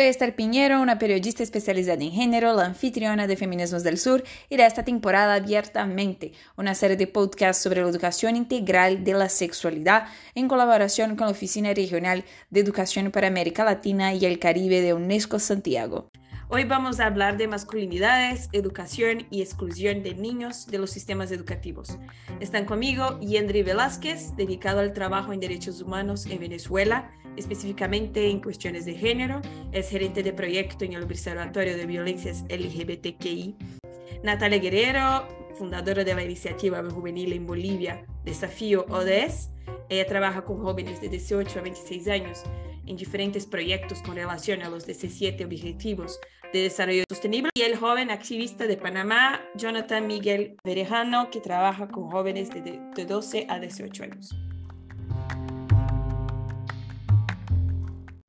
Soy Esther Piñero, una periodista especializada en género, la anfitriona de Feminismos del Sur y de esta temporada Abiertamente, una serie de podcasts sobre la educación integral de la sexualidad en colaboración con la Oficina Regional de Educación para América Latina y el Caribe de UNESCO Santiago. Hoy vamos a hablar de masculinidades, educación y exclusión de niños de los sistemas educativos. Están conmigo Yendri Velázquez, dedicado al trabajo en derechos humanos en Venezuela específicamente en cuestiones de género. Es gerente de proyecto en el Observatorio de Violencias LGBTQI. Natalia Guerrero, fundadora de la iniciativa juvenil en Bolivia, Desafío ODS. Ella trabaja con jóvenes de 18 a 26 años en diferentes proyectos con relación a los 17 Objetivos de Desarrollo Sostenible. Y el joven activista de Panamá, Jonathan Miguel Verejano, que trabaja con jóvenes de 12 a 18 años.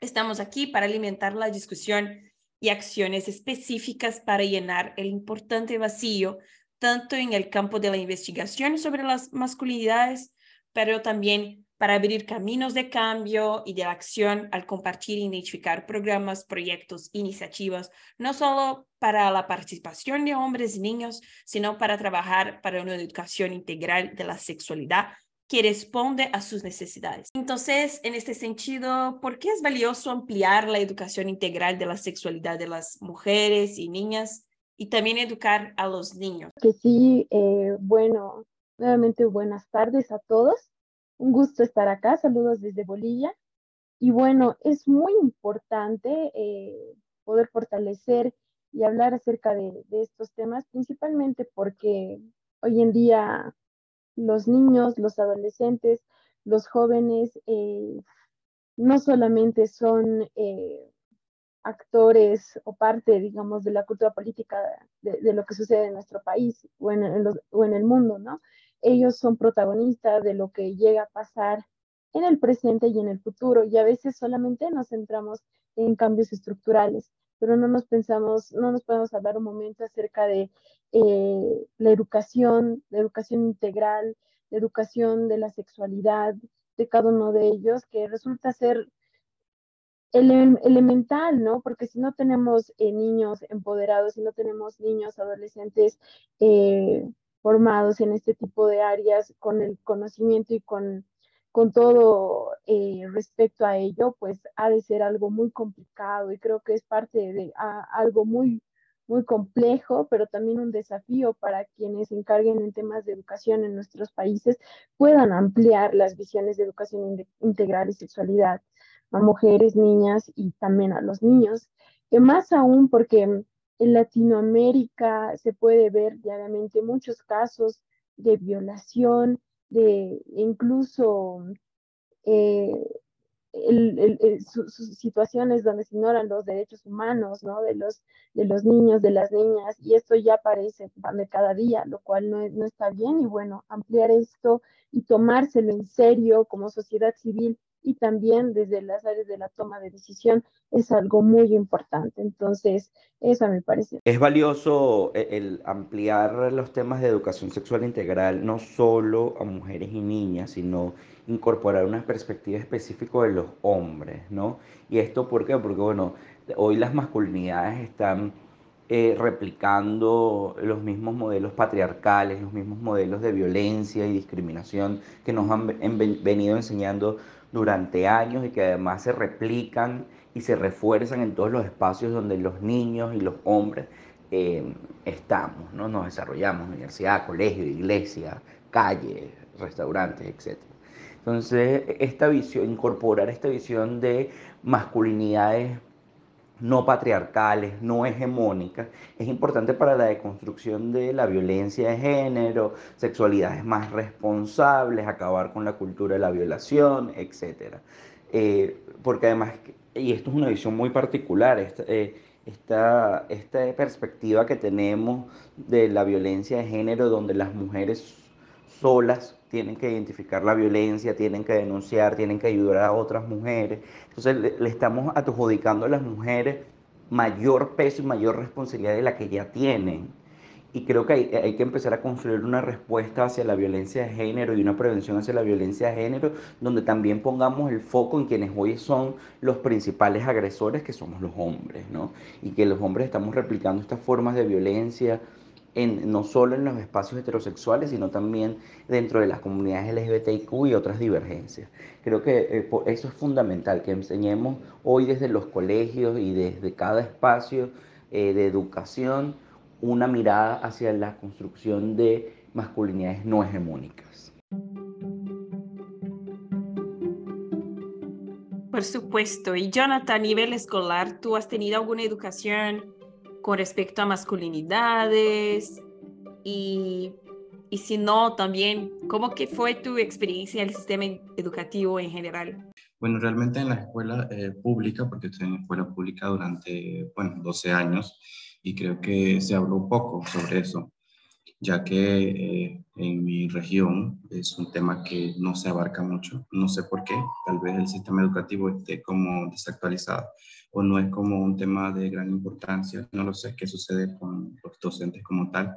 Estamos aquí para alimentar la discusión y acciones específicas para llenar el importante vacío, tanto en el campo de la investigación sobre las masculinidades, pero también para abrir caminos de cambio y de acción al compartir e identificar programas, proyectos, iniciativas, no solo para la participación de hombres y niños, sino para trabajar para una educación integral de la sexualidad que responde a sus necesidades. Entonces, en este sentido, ¿por qué es valioso ampliar la educación integral de la sexualidad de las mujeres y niñas y también educar a los niños? Que sí, eh, bueno, nuevamente buenas tardes a todos. Un gusto estar acá. Saludos desde Bolivia. Y bueno, es muy importante eh, poder fortalecer y hablar acerca de, de estos temas, principalmente porque hoy en día los niños, los adolescentes, los jóvenes, eh, no solamente son eh, actores o parte, digamos, de la cultura política de, lo que sucede en nuestro país o en, o en el mundo, ¿no? Ellos son protagonistas de lo que llega a pasar en el presente y en el futuro y a veces solamente nos centramos en cambios estructurales pero no nos pensamos, no nos podemos hablar un momento acerca de eh, la educación, la educación integral, la educación de la sexualidad de cada uno de ellos, que resulta ser elemental, ¿no? Porque si no tenemos eh, niños empoderados, si no tenemos niños, adolescentes eh, formados en este tipo de áreas con el conocimiento y con con todo eh, respecto a ello, pues ha de ser algo muy complicado y creo que es parte de algo muy, muy complejo, pero también un desafío para quienes se encarguen en temas de educación en nuestros países puedan ampliar las visiones de educación integral y sexualidad a mujeres, niñas y también a los niños. Que más aún porque en Latinoamérica se puede ver diariamente muchos casos de violación, de incluso eh, sus situaciones donde se ignoran los derechos humanos, ¿no? De los, de los niños, de las niñas, y esto ya aparece de cada día, lo cual no, no está bien, y bueno, ampliar esto y tomárselo en serio como sociedad civil y también desde las áreas de la toma de decisión es algo muy importante. Entonces, eso me parece. Es valioso eh, el ampliar los temas de educación sexual integral, no solo a mujeres y niñas, sino incorporar una perspectiva específica de los hombres, ¿no? Y esto, ¿por qué? Porque, bueno, hoy las masculinidades están eh, replicando los mismos modelos patriarcales, los mismos modelos de violencia y discriminación que nos han venido enseñando durante años y que además se replican y se refuerzan en todos los espacios donde los niños y los hombres eh, estamos, ¿no? nos desarrollamos, universidad, colegio, iglesia, calle, restaurantes, etc. Entonces, esta visión, incorporar esta visión de masculinidades no patriarcales, no hegemónicas, es importante para la deconstrucción de la violencia de género, sexualidades más responsables, acabar con la cultura de la violación, etc. Eh, porque además, y esto es una visión muy particular, eh, esta, esta perspectiva que tenemos de la violencia de género, donde las mujeres solas tienen que identificar la violencia, tienen que denunciar, tienen que ayudar a otras mujeres. Entonces le, estamos adjudicando a las mujeres mayor peso y mayor responsabilidad de la que ya tienen. y creo que hay, hay, que empezar a construir una respuesta hacia la violencia de género y una prevención hacia la violencia de género, donde también pongamos el foco en quienes hoy son los principales agresores, que somos los hombres, ¿no? Y que los hombres estamos replicando estas formas de violencia. En, no solo en los espacios heterosexuales, sino también dentro de las comunidades LGBTIQ y otras divergencias. Creo que eh, eso es fundamental, que enseñemos hoy desde los colegios y desde cada espacio eh, de educación una mirada hacia la construcción de masculinidades no hegemónicas. Por supuesto. Y Jonathan, a nivel escolar, ¿tú has tenido alguna educación con respecto a masculinidades? Y, y si no, también, ¿cómo que fue tu experiencia en el sistema educativo en general? Bueno, realmente en la escuela eh, pública, porque estoy en escuela pública durante, bueno, 12 años, y creo que se habló poco sobre eso, ya que eh, en mi región es un tema que no se abarca mucho. No sé por qué, tal vez el sistema educativo esté como desactualizado o no es como un tema de gran importancia, no lo sé qué sucede con los docentes como tal,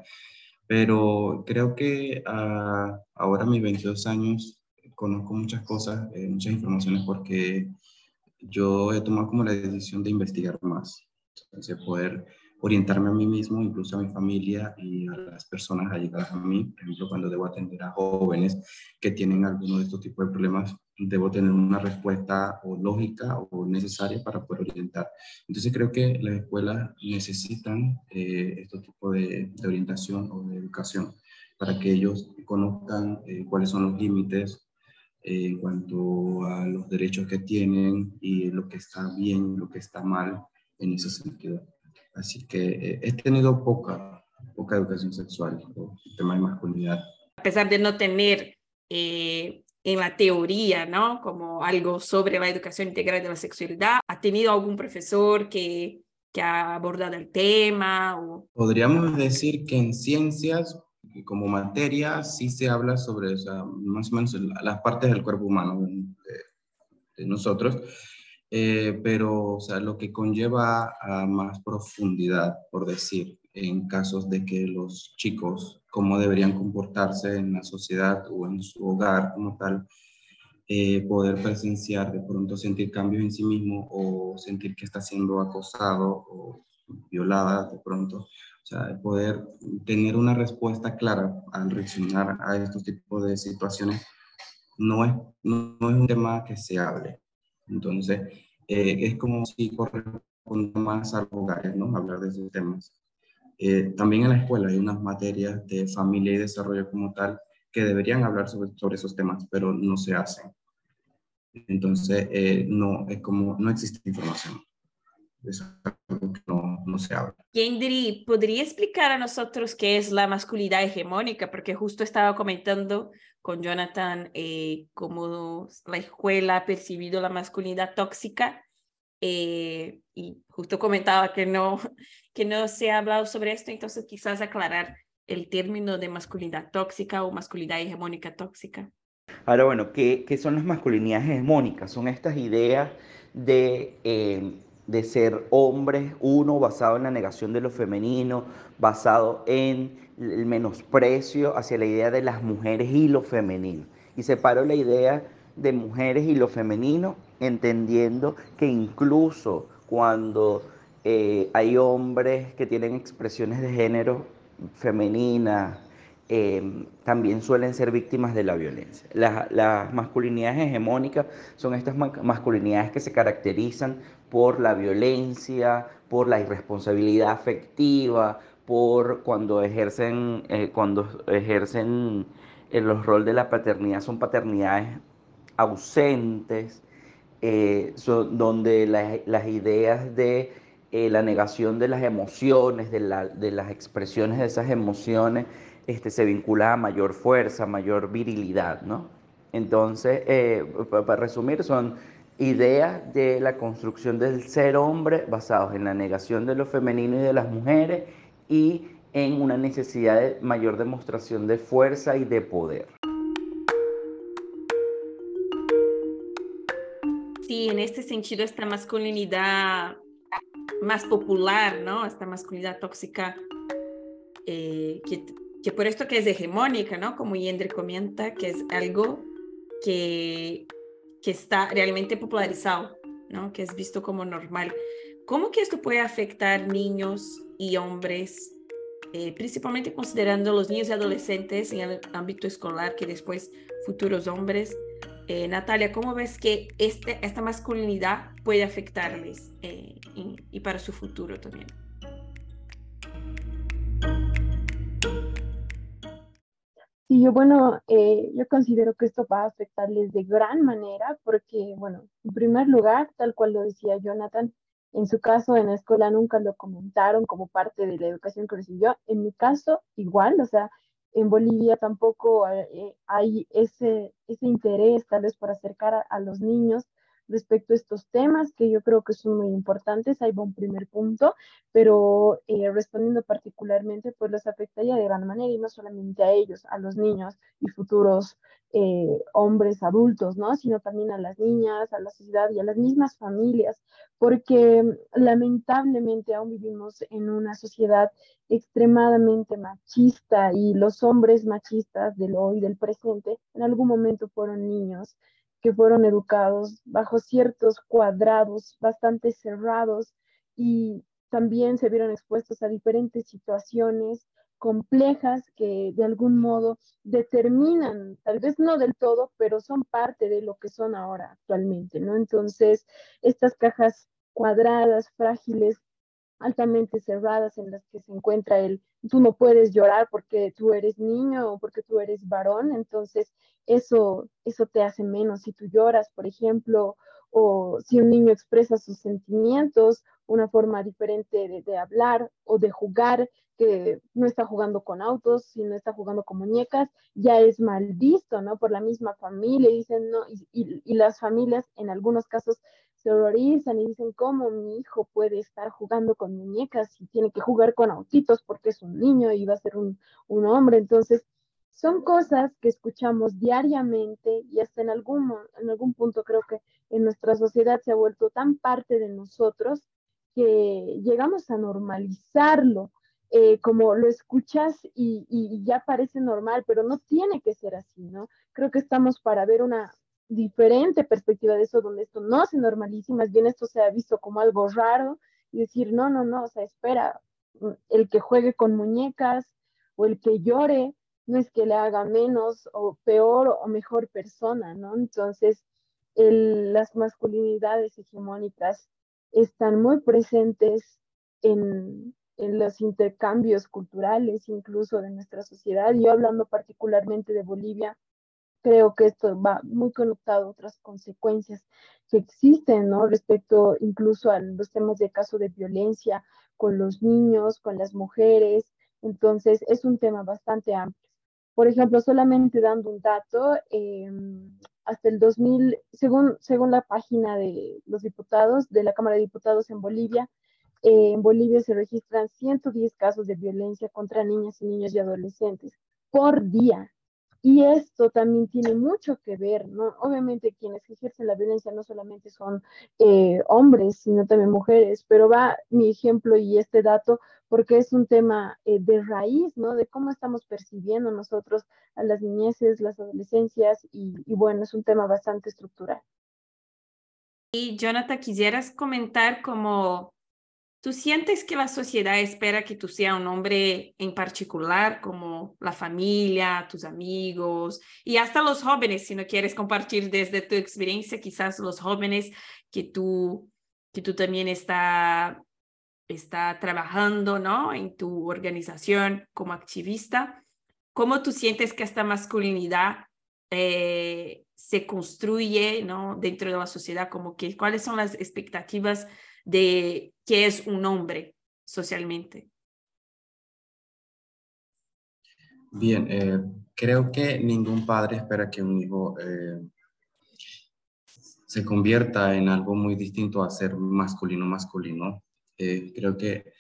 pero creo que uh, ahora mis 22 años conozco muchas cosas, eh, muchas informaciones porque yo he tomado como la decisión de investigar más, entonces poder orientarme a mí mismo, incluso a mi familia y a las personas allegadas a mí. Por ejemplo, cuando debo atender a jóvenes que tienen alguno de estos tipos de problemas, debo tener una respuesta o lógica o necesaria para poder orientar. Entonces creo que las escuelas necesitan eh, este tipo de, orientación o de educación para que ellos conozcan eh, cuáles son los límites eh, en cuanto a los derechos que tienen y lo que está bien, lo que está mal en ese sentido. Así que eh, he tenido poca, poca educación sexual, el tema de masculinidad. A pesar de no tener eh, en la teoría, ¿no? Como algo sobre la educación integral de la sexualidad, ¿ha tenido algún profesor que, que ha abordado el tema? O... Podríamos decir que en ciencias, como materia, sí se habla sobre más o menos las partes del cuerpo humano de nosotros, eh, pero o sea, lo que conlleva a más profundidad, por decir, en casos de que los chicos, cómo deberían comportarse en la sociedad o en su hogar como tal, eh, poder presenciar, de pronto sentir cambios en sí mismo o sentir que está siendo acosado o violada de pronto. O sea, poder tener una respuesta clara al reaccionar a estos tipos de situaciones no es, no, no es un tema que se hable. Entonces, eh, es como si corresponde más a los hogares, ¿no? Hablar de esos temas. Eh, también en la escuela hay unas materias de familia y desarrollo como tal que deberían hablar sobre, sobre esos temas, pero no se hacen. Entonces, eh, no, es como, no existe información. Eso no, no se habla. Kendry, ¿podría explicar a nosotros qué es la masculinidad hegemónica? Porque justo estaba comentando con Jonathan eh, cómo la escuela ha percibido la masculinidad tóxica eh, y justo comentaba que no, que no se ha hablado sobre esto, entonces quizás aclarar el término de masculinidad tóxica o masculinidad hegemónica tóxica. Ahora, bueno, ¿qué, qué son las masculinidades hegemónicas? Son estas ideas de, eh, de ser hombres, uno basado en la negación de lo femenino, basado en el menosprecio hacia la idea de las mujeres y lo femenino. Y separo la idea de mujeres y lo femenino, entendiendo que incluso cuando eh, hay hombres que tienen expresiones de género femeninas, em, también suelen ser víctimas de la violencia. Las, masculinidades hegemónicas son estas masculinidades que se caracterizan por la violencia, por la irresponsabilidad afectiva, por cuando ejercen, eh, cuando ejercen el eh, rol de la paternidad, son paternidades ausentes, eh, son, donde las ideas de la negación de las emociones, de, la, de, las expresiones de esas emociones, este, se vincula a mayor fuerza, mayor virilidad, ¿no? Entonces, para resumir, son ideas de la construcción del ser hombre basados en la negación de lo femenino y de las mujeres y en una necesidad de mayor demostración de fuerza y de poder. Sí, en este sentido, esta masculinidad más popular, ¿no? Esta masculinidad tóxica eh, que, que, por esto que es hegemónica, ¿no? Como Yendre comenta, que es algo que, que está realmente popularizado, ¿no? Que es visto como normal. ¿Cómo que esto puede afectar niños y hombres eh, principalmente considerando los niños y adolescentes en el ámbito escolar, que después futuros hombres. Eh, Natalia, ¿cómo ves que este, esta masculinidad puede afectarles eh, y, para su futuro también? Sí, yo bueno, yo considero que esto va a afectarles de gran manera porque, bueno, en primer lugar, tal cual lo decía Jonathan, en su caso, en la escuela nunca lo comentaron como parte de la educación que recibió. En mi caso, igual, o sea, en Bolivia tampoco eh, hay ese, ese interés tal vez por acercar a los niños respecto a estos temas que yo creo que son muy importantes. Ahí va un primer punto, pero eh, respondiendo particularmente, pues los afectaría de gran manera y no solamente a ellos, a los niños y futuros eh, hombres adultos, ¿no? Sino también a las niñas, a la sociedad y a las mismas familias, porque lamentablemente aún vivimos en una sociedad extremadamente machista y los hombres machistas del hoy, del presente, en algún momento fueron niños que fueron educados bajo ciertos cuadrados bastante cerrados y también se vieron expuestos a diferentes situaciones complejas que de algún modo determinan, tal vez no del todo, pero son parte de lo que son ahora actualmente, ¿no? Entonces, estas cajas cuadradas, frágiles, altamente cerradas en las que se encuentra el tú no puedes llorar porque tú eres niño o porque tú eres varón, entonces eso, eso te hace menos si tú lloras, por ejemplo, o si un niño expresa sus sentimientos, una forma diferente de, hablar o de jugar, que no está jugando con autos, sino está jugando con muñecas, ya es mal visto, ¿no? Por la misma familia, dicen, ¿no? Y las familias en algunos casos se horrorizan y dicen, ¿cómo mi hijo puede estar jugando con muñecas y tiene que jugar con autitos porque es un niño y va a ser un, un hombre? Entonces, son cosas que escuchamos diariamente y hasta en algún, en algún punto creo que en nuestra sociedad se ha vuelto tan parte de nosotros que llegamos a normalizarlo. Eh, como lo escuchas y, y, ya parece normal, pero no tiene que ser así, ¿no? Creo que estamos para ver una, diferente perspectiva de eso, donde esto no se normaliza y más bien esto se ha visto como algo raro y decir, no, no, no, o sea, espera, el que juegue con muñecas o el que llore no es que le haga menos o peor o mejor persona, ¿no? Entonces, las masculinidades hegemónicas están muy presentes en, en los intercambios culturales, incluso de nuestra sociedad. Yo hablando particularmente de Bolivia, creo que esto va muy conectado a otras consecuencias que existen, ¿no? Respecto incluso a los temas de caso de violencia con los niños, con las mujeres. Entonces, es un tema bastante amplio. Por ejemplo, solamente dando un dato, eh, hasta el 2000, según, según la página de los diputados, de la Cámara de Diputados en Bolivia, eh, en Bolivia se registran 110 casos de violencia contra niñas y niños y adolescentes por día. Y esto también tiene mucho que ver, ¿no? Obviamente quienes ejercen la violencia no solamente son eh, hombres, sino también mujeres, pero va mi ejemplo y este dato porque es un tema eh, de raíz, ¿no? De cómo estamos percibiendo nosotros a las niñeces, las adolescencias y, y bueno, es un tema bastante estructural. Y Jonathan, quisieras comentar cómo ¿Tú sientes que la sociedad espera que tú seas un hombre en particular, como la familia, tus amigos y hasta los jóvenes, si no quieres compartir desde tu experiencia, quizás los jóvenes que tú, que tú también está, está trabajando ¿no? en tu organización como activista? ¿Cómo tú sientes que esta masculinidad eh, se construye ¿no? dentro de la sociedad? Como que, ¿Cuáles son las expectativas? De qué es un hombre socialmente? Bien, eh, creo que ningún padre espera que un hijo eh, se convierta en algo muy distinto a ser masculino masculino. Eh, creo que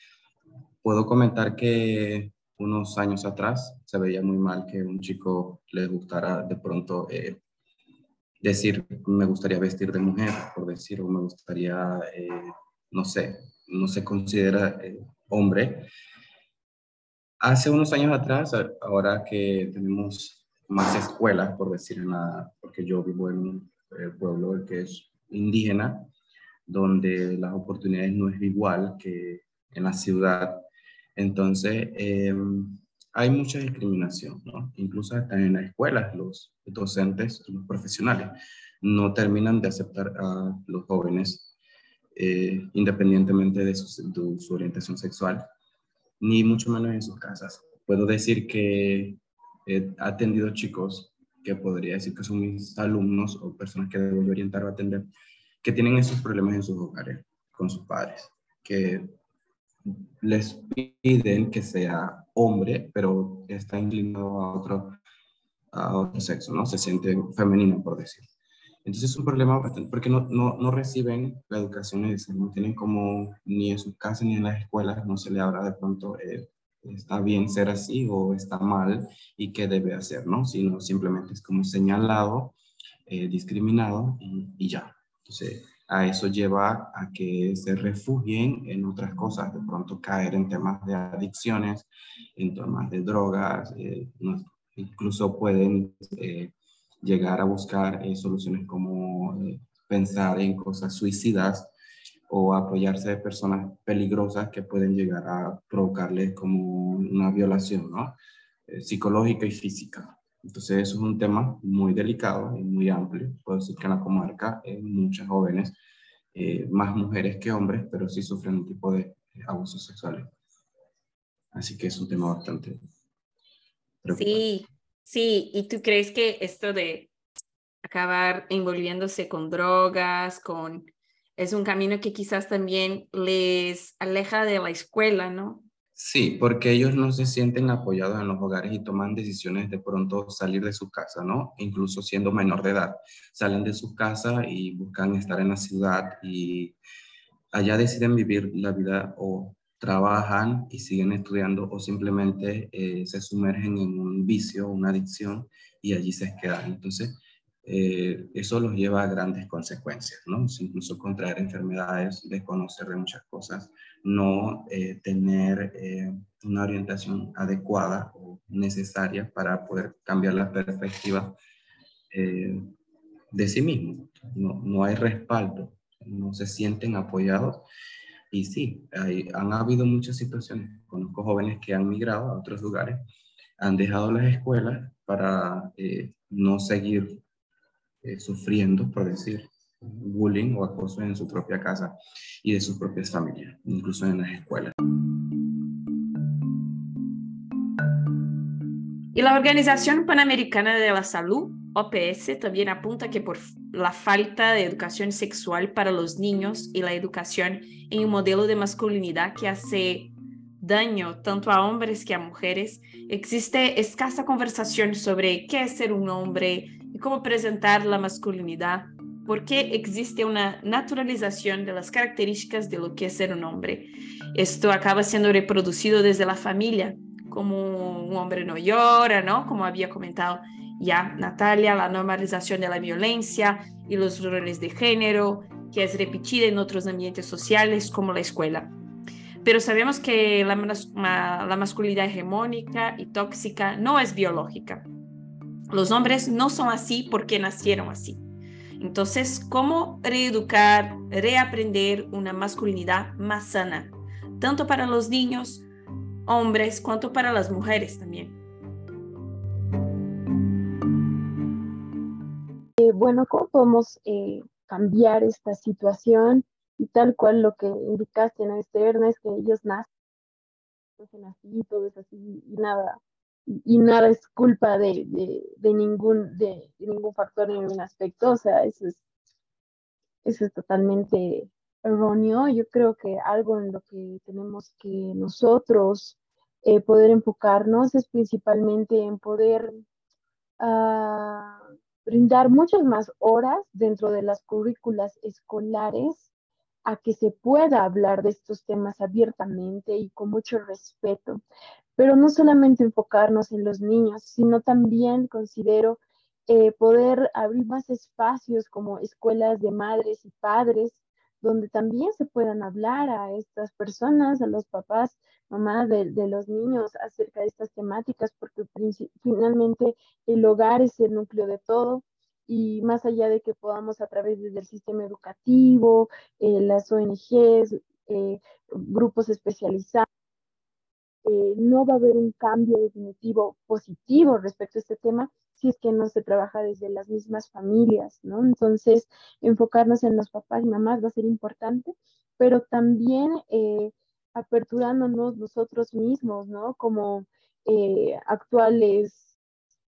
puedo comentar que unos años atrás se veía muy mal que un chico le gustara de pronto decir me gustaría vestir de mujer, por decir, o me gustaría no sé, no se considera eh, hombre, Hace unos años atrás, ahora que tenemos más escuelas, por decir nada, porque yo vivo en un pueblo que es indígena, donde las oportunidades no es igual que en la ciudad. Entonces, em, hay mucha discriminación, ¿no? Incluso hasta en las escuelas, los docentes, los profesionales, no terminan de aceptar a los jóvenes eh, independientemente de su, orientación sexual, ni mucho menos en sus casas. Puedo decir que he atendido chicos que podría decir que son mis alumnos o personas que debo orientar o atender, que tienen esos problemas en sus hogares con sus padres, que les piden que sea hombre, pero está inclinado a otro, a otro sexo, ¿no? Se siente femenino, por decir. Entonces es un problema bastante, porque no, no, no reciben la educación necesaria, no tienen como ni en sus casas ni en las escuelas, no se le habla de pronto, eh, está bien ser así o está mal y qué debe hacer, ¿no? Sino simplemente es como señalado, eh, discriminado y, y ya. Entonces, a eso lleva a que se refugien en otras cosas, de pronto caer en temas de adicciones, en temas de drogas, eh, incluso pueden eh, llegar a buscar eh, soluciones como pensar en cosas suicidas o apoyarse de personas peligrosas que pueden llegar a provocarles como una violación ¿no? psicológica y física. Entonces eso es un tema muy delicado y muy amplio. Puedo decir que en la comarca muchas jóvenes, eh, más mujeres que hombres, pero sí sufren un tipo de abusos sexuales. Así que es un tema bastante Sí, sí. ¿Y tú crees que esto de acabar envolviéndose con drogas, con es un camino que quizás también les aleja de la escuela, ¿no? Sí, porque ellos no se sienten apoyados en los hogares y toman decisiones de pronto salir de su casa, ¿no? Incluso siendo menor de edad. Salen de su casa y buscan estar en la ciudad y allá deciden vivir la vida o trabajan y siguen estudiando o simplemente eh, se sumergen en un vicio, una adicción y allí se quedan. Entonces, eh, eso los lleva a grandes consecuencias, ¿no? Incluso contraer enfermedades, desconocer de muchas cosas, no eh, tener eh, una orientación adecuada o necesaria para poder cambiar la perspectiva de sí mismo. No, no, hay respaldo, no se sienten apoyados. Y sí, hay, han habido muchas situaciones. Conozco jóvenes que han migrado a otros lugares, han dejado las escuelas para no seguir eh, sufriendo, por decir, bullying o acoso en su propia casa y de sus propias familias, incluso en las escuelas. Y la Organización Panamericana de la Salud, OPS, también apunta que por la falta de educación sexual para los niños y la educación en un modelo de masculinidad que hace daño tanto a hombres que a mujeres, existe escasa conversación sobre qué es ser un hombre, y cómo presentar la masculinidad, por qué existe una naturalización de las características de lo que es ser un hombre. Esto acaba siendo reproducido desde la familia, como un hombre no llora, ¿no? Como había comentado ya Natalia, la normalización de la violencia y los roles de género, que es repetida en otros ambientes sociales como la escuela. Pero sabemos que la, la masculinidad hegemónica y tóxica no es biológica los hombres no son así porque nacieron así. Entonces, ¿cómo reeducar, reaprender una masculinidad más sana? Tanto para los niños, hombres, cuanto para las mujeres también. Bueno, ¿cómo podemos eh, cambiar esta situación? Y tal cual lo que indicaste, ¿no, Esther? es que ellos nacen, así, todo es así, y nada, y nada es culpa de, ningún, de, ningún factor en ningún aspecto, o sea, eso es, eso es totalmente erróneo. Yo creo que algo en lo que tenemos que nosotros eh, poder enfocarnos es principalmente en poder brindar muchas más horas dentro de las currículas escolares a que se pueda hablar de estos temas abiertamente y con mucho respeto. Pero no solamente enfocarnos en los niños, sino también considero eh, poder abrir más espacios como escuelas de madres y padres, donde también se puedan hablar a estas personas, a los papás, mamás de, los niños acerca de estas temáticas, porque finalmente el hogar es el núcleo de todo y más allá de que podamos a través del sistema educativo, eh, las ONGs, eh, grupos especializados, eh, no va a haber un cambio definitivo positivo respecto a este tema si es que no se trabaja desde las mismas familias, ¿no? Entonces, enfocarnos en los papás y mamás va a ser importante, pero también aperturándonos nosotros mismos, ¿no? Como eh, actuales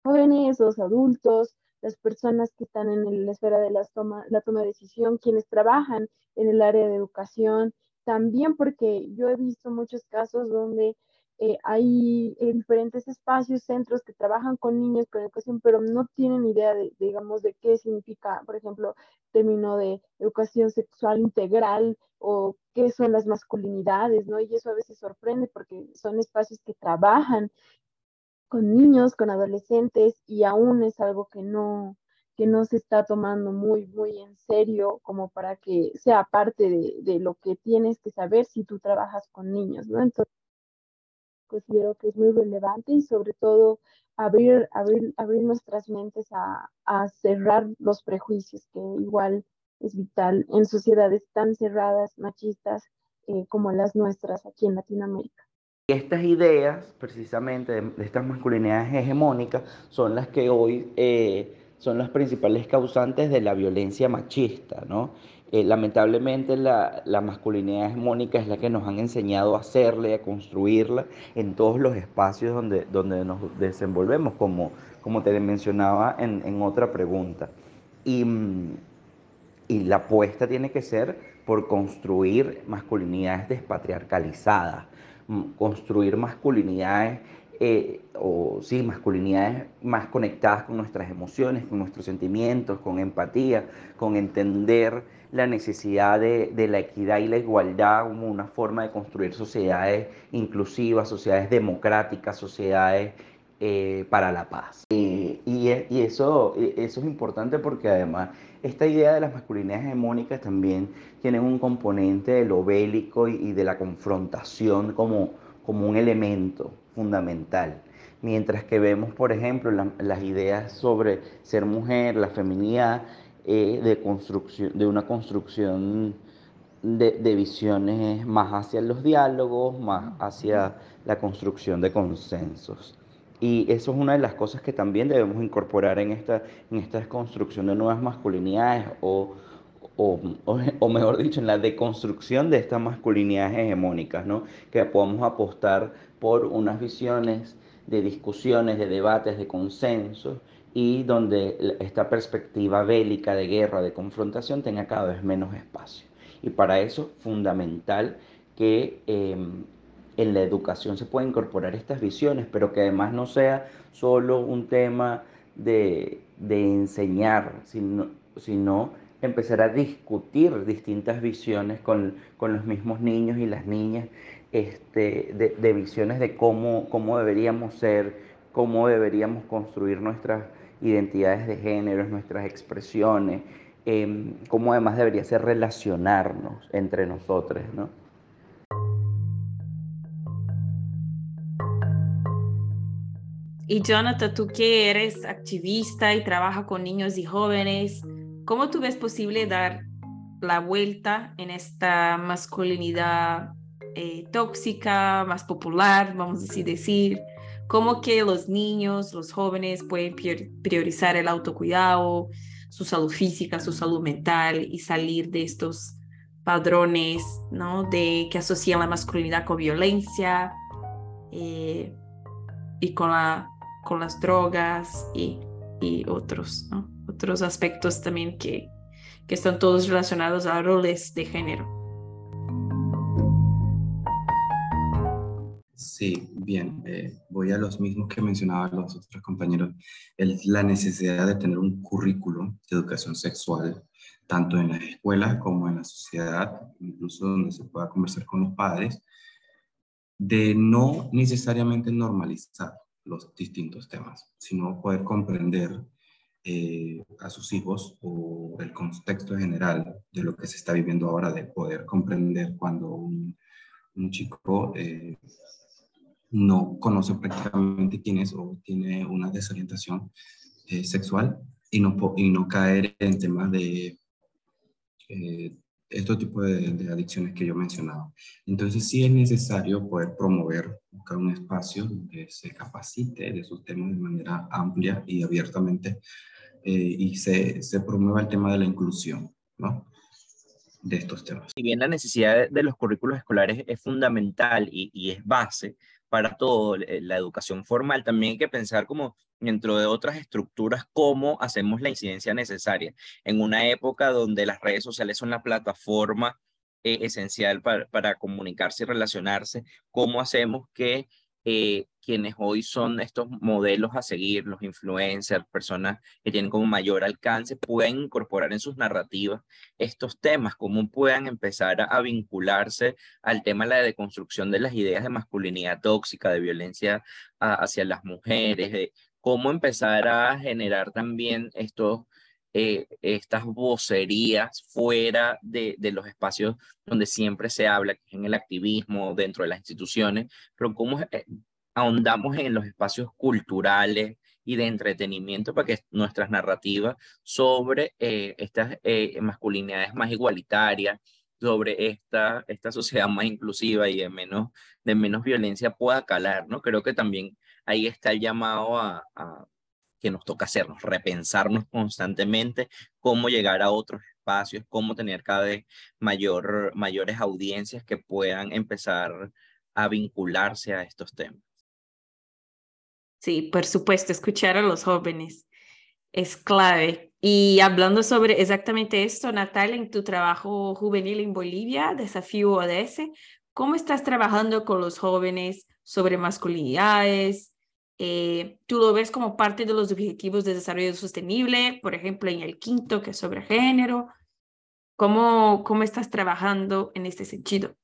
jóvenes, los adultos, las personas que están en la esfera de las toma, la toma de decisión, quienes trabajan en el área de educación, también porque yo he visto muchos casos donde eh, hay diferentes espacios, centros que trabajan con niños con educación, pero no tienen idea de, digamos, de qué significa, por ejemplo, término de educación sexual integral o qué son las masculinidades, ¿no? Y eso a veces sorprende porque son espacios que trabajan con niños, con adolescentes y aún es algo que no, que no se está tomando muy, muy en serio como para que sea parte de, de lo que tienes que saber si tú trabajas con niños, ¿no? Entonces, considero que es muy relevante y sobre todo abrir, abrir, abrir nuestras mentes a, a cerrar los prejuicios, que igual es vital en sociedades tan cerradas, machistas eh, como las nuestras aquí en Latinoamérica. Estas ideas, precisamente, de, estas masculinidades hegemónicas, son las que hoy eh, son las principales causantes de la violencia machista, ¿no? Eh, lamentablemente la, masculinidad hegemónica es la que nos han enseñado a hacerla y a construirla en todos los espacios donde, donde nos desenvolvemos, como, como te mencionaba en, en otra pregunta. Y, y, la apuesta tiene que ser por construir masculinidades despatriarcalizadas, construir masculinidades eh, o sí, masculinidades más conectadas con nuestras emociones, con nuestros sentimientos, con empatía, con entender la necesidad de, la equidad y la igualdad como una forma de construir sociedades inclusivas, sociedades democráticas, sociedades eh, para la paz. y, eso, eso es importante porque además esta idea de las masculinidades hegemónicas también tiene un componente de lo bélico y, de la confrontación como, como un elemento fundamental. Mientras que vemos, por ejemplo, las ideas sobre ser mujer, la feminidad, eh, de, construcción, de una construcción de, de, visiones más hacia los diálogos, más hacia la construcción de consensos. Y eso es una de las cosas que también debemos incorporar en esta, en esta construcción de nuevas masculinidades o, o, o, mejor dicho, en la deconstrucción de estas masculinidades hegemónicas, ¿no? que podamos apostar por unas visiones de discusiones, de debates, de consensos y donde esta perspectiva bélica de guerra, de confrontación, tenga cada vez menos espacio. Y para eso, fundamental que em, en la educación se pueda incorporar estas visiones, pero que además no sea solo un tema de, enseñar, sino, sino, empezar a discutir distintas visiones con, los mismos niños y las niñas, este, de, de visiones de cómo, cómo deberíamos ser, cómo deberíamos construir nuestras identidades de género, nuestras expresiones, eh, cómo además debería ser relacionarnos entre nosotros, ¿no? Y Jonathan, tú que eres activista y trabaja con niños y jóvenes, ¿cómo tú ves posible dar la vuelta en esta masculinidad eh, tóxica, más popular, vamos a decir? Cómo que los niños, los jóvenes pueden priorizar el autocuidado, su salud física, su salud mental y salir de estos padrones, ¿no? De que asocian la masculinidad con violencia eh, y con, la, con las drogas y, otros. Otros aspectos también que, que están todos relacionados a roles de género. Sí, bien, eh, voy a los mismos que mencionaban los otros compañeros. Es la necesidad de tener un currículo de educación sexual, tanto en las escuelas como en la sociedad, incluso donde se pueda conversar con los padres, de no necesariamente normalizar los distintos temas, sino poder comprender eh, a sus hijos o el contexto general de lo que se está viviendo ahora, de poder comprender cuando un, un chico eh, no conoce prácticamente quién es o tiene una desorientación eh, sexual y no, y no caer en temas de este tipo de, de, adicciones que yo he mencionado. Entonces sí es necesario poder promover, buscar un espacio donde se capacite de esos temas de manera amplia y abiertamente eh, y se, se promueva el tema de la inclusión, ¿no? de estos temas. Si bien la necesidad de los currículos escolares es fundamental y es base para todo, eh, la educación formal, también hay que pensar como dentro de otras estructuras cómo hacemos la incidencia necesaria. En una época donde las redes sociales son la plataforma eh, esencial para, para comunicarse y relacionarse, cómo hacemos que eh, quienes hoy son estos modelos a seguir, los influencers, personas que tienen como mayor alcance, pueden incorporar en sus narrativas estos temas, cómo puedan empezar a, vincularse al tema de la deconstrucción de las ideas de masculinidad tóxica, de violencia hacia las mujeres, de cómo empezar a generar también estos eh, estas vocerías fuera de, de, los espacios donde siempre se habla, que es en el activismo, dentro de las instituciones, pero cómo eh, ahondamos en los espacios culturales y de entretenimiento para que nuestras narrativas sobre eh, estas masculinidades más igualitarias, sobre esta, esta sociedad más inclusiva y de menos, de menos violencia pueda calar, ¿no? Creo que también ahí está el llamado a, a que nos toca hacernos, repensarnos constantemente cómo llegar a otros espacios, cómo tener cada vez mayor, mayores audiencias que puedan empezar a vincularse a estos temas. Sí, por supuesto, escuchar a los jóvenes es clave. Y hablando sobre exactamente esto, Natalia, en tu trabajo juvenil en Bolivia, Desafío ODS, ¿cómo estás trabajando con los jóvenes sobre masculinidades, eh, tú lo ves como parte de los objetivos de desarrollo sostenible, por ejemplo, en el quinto, que es sobre género. ¿Cómo, cómo estás trabajando en este sentido?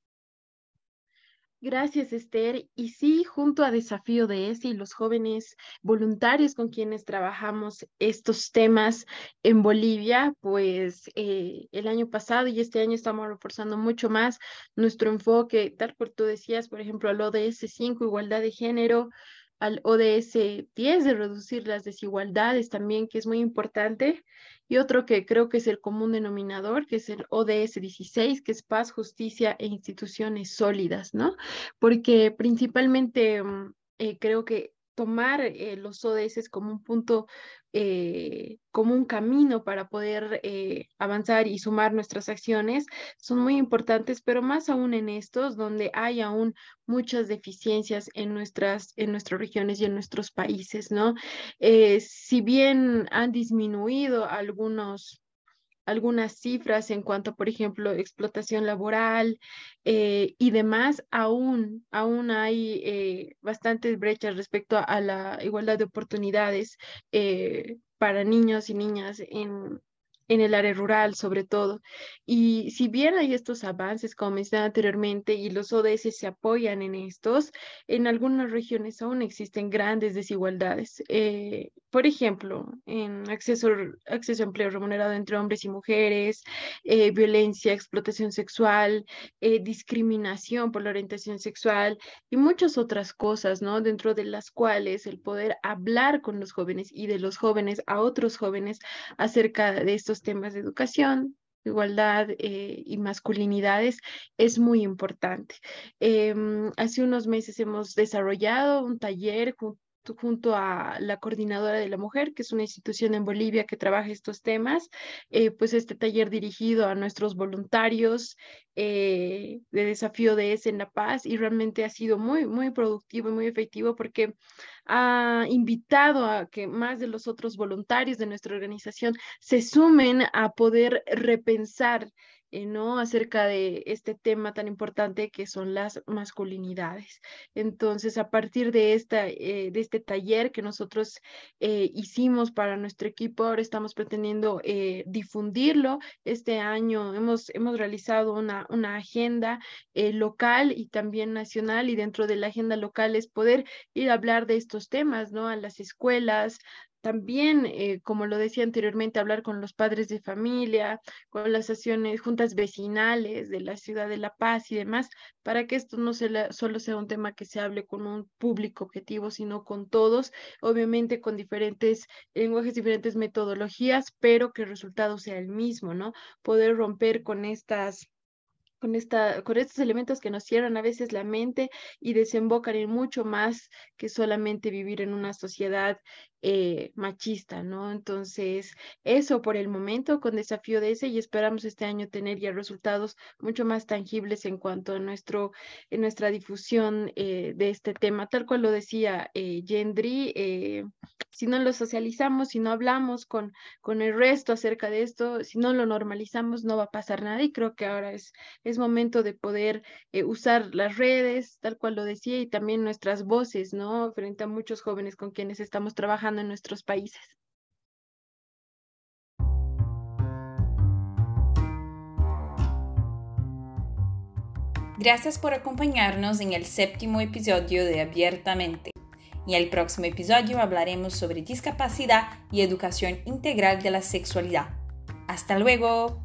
Gracias, Esther. Y sí, junto a Desafío de ESI y los jóvenes voluntarios con quienes trabajamos estos temas en Bolivia, pues eh, el año pasado y este año estamos reforzando mucho más nuestro enfoque, tal como tú decías, por ejemplo, al ODS 5, igualdad de género, al ODS 10 de reducir las desigualdades también, que es muy importante, y otro que creo que es el común denominador, que es el ODS 16, que es paz, justicia e instituciones sólidas, ¿no? Porque principalmente mm, eh, creo que tomar eh, los ODS como un punto, eh, como un camino para poder eh, avanzar y sumar nuestras acciones son muy importantes, pero más aún en estos donde hay aún muchas deficiencias en nuestras, en nuestras regiones y en nuestros países, ¿no? si bien han disminuido algunos algunas cifras en cuanto, por ejemplo, explotación laboral eh, y demás, aún, aún hay eh, bastantes brechas respecto a, la igualdad de oportunidades eh, para niños y niñas en, en el área rural sobre todo. Y si bien hay estos avances, como mencioné anteriormente, y los ODS se apoyan en estos, en algunas regiones aún existen grandes desigualdades. Eh, por ejemplo, en acceso, acceso a empleo remunerado entre hombres y mujeres, eh, violencia, explotación sexual, eh, discriminación por la orientación sexual y muchas otras cosas, ¿no? Dentro de las cuales el poder hablar con los jóvenes y de los jóvenes a otros jóvenes acerca de estos temas de educación, igualdad eh, y masculinidades es muy importante. Em, hace unos meses hemos desarrollado un taller junto a la Coordinadora de la Mujer, que es una institución en Bolivia que trabaja estos temas, eh, pues este taller dirigido a nuestros voluntarios eh, de desafío de ese en La Paz y realmente ha sido muy, muy productivo y muy efectivo porque ha invitado a que más de los otros voluntarios de nuestra organización se sumen a poder repensar eh, ¿no? acerca de este tema tan importante que son las masculinidades. Entonces, a partir de, esta, eh, de este taller que nosotros eh, hicimos para nuestro equipo, ahora estamos pretendiendo difundirlo. Este año hemos, hemos realizado una, una agenda local y también nacional y dentro de la agenda local es poder ir a hablar de estos temas, ¿no? A las escuelas, también, eh, como lo decía anteriormente, hablar con los padres de familia, con las sesiones, juntas vecinales de la ciudad de La Paz y demás, para que esto no solo sea un tema que se hable con un público objetivo, sino con todos, obviamente con diferentes lenguajes, diferentes metodologías, pero que el resultado sea el mismo, ¿no? Poder romper con estas con, esta, con estos elementos que nos cierran a veces la mente y desembocan en mucho más que solamente vivir en una sociedad eh, machista, ¿no? Entonces, eso por el momento con desafío de ese y esperamos este año tener ya resultados mucho más tangibles en cuanto a nuestro, nuestra difusión eh, de este tema, tal cual lo decía eh, Gendry, eh, si no lo socializamos, si no hablamos con, con el resto acerca de esto, si no lo normalizamos, no va a pasar nada y creo que ahora es, es momento de poder usar las redes, tal cual lo decía, y también nuestras voces, ¿no? Frente a muchos jóvenes con quienes estamos en nuestros países. Gracias por acompañarnos en el séptimo episodio de Abiertamente. En el próximo episodio hablaremos sobre discapacidad y educación integral de la sexualidad. Hasta luego.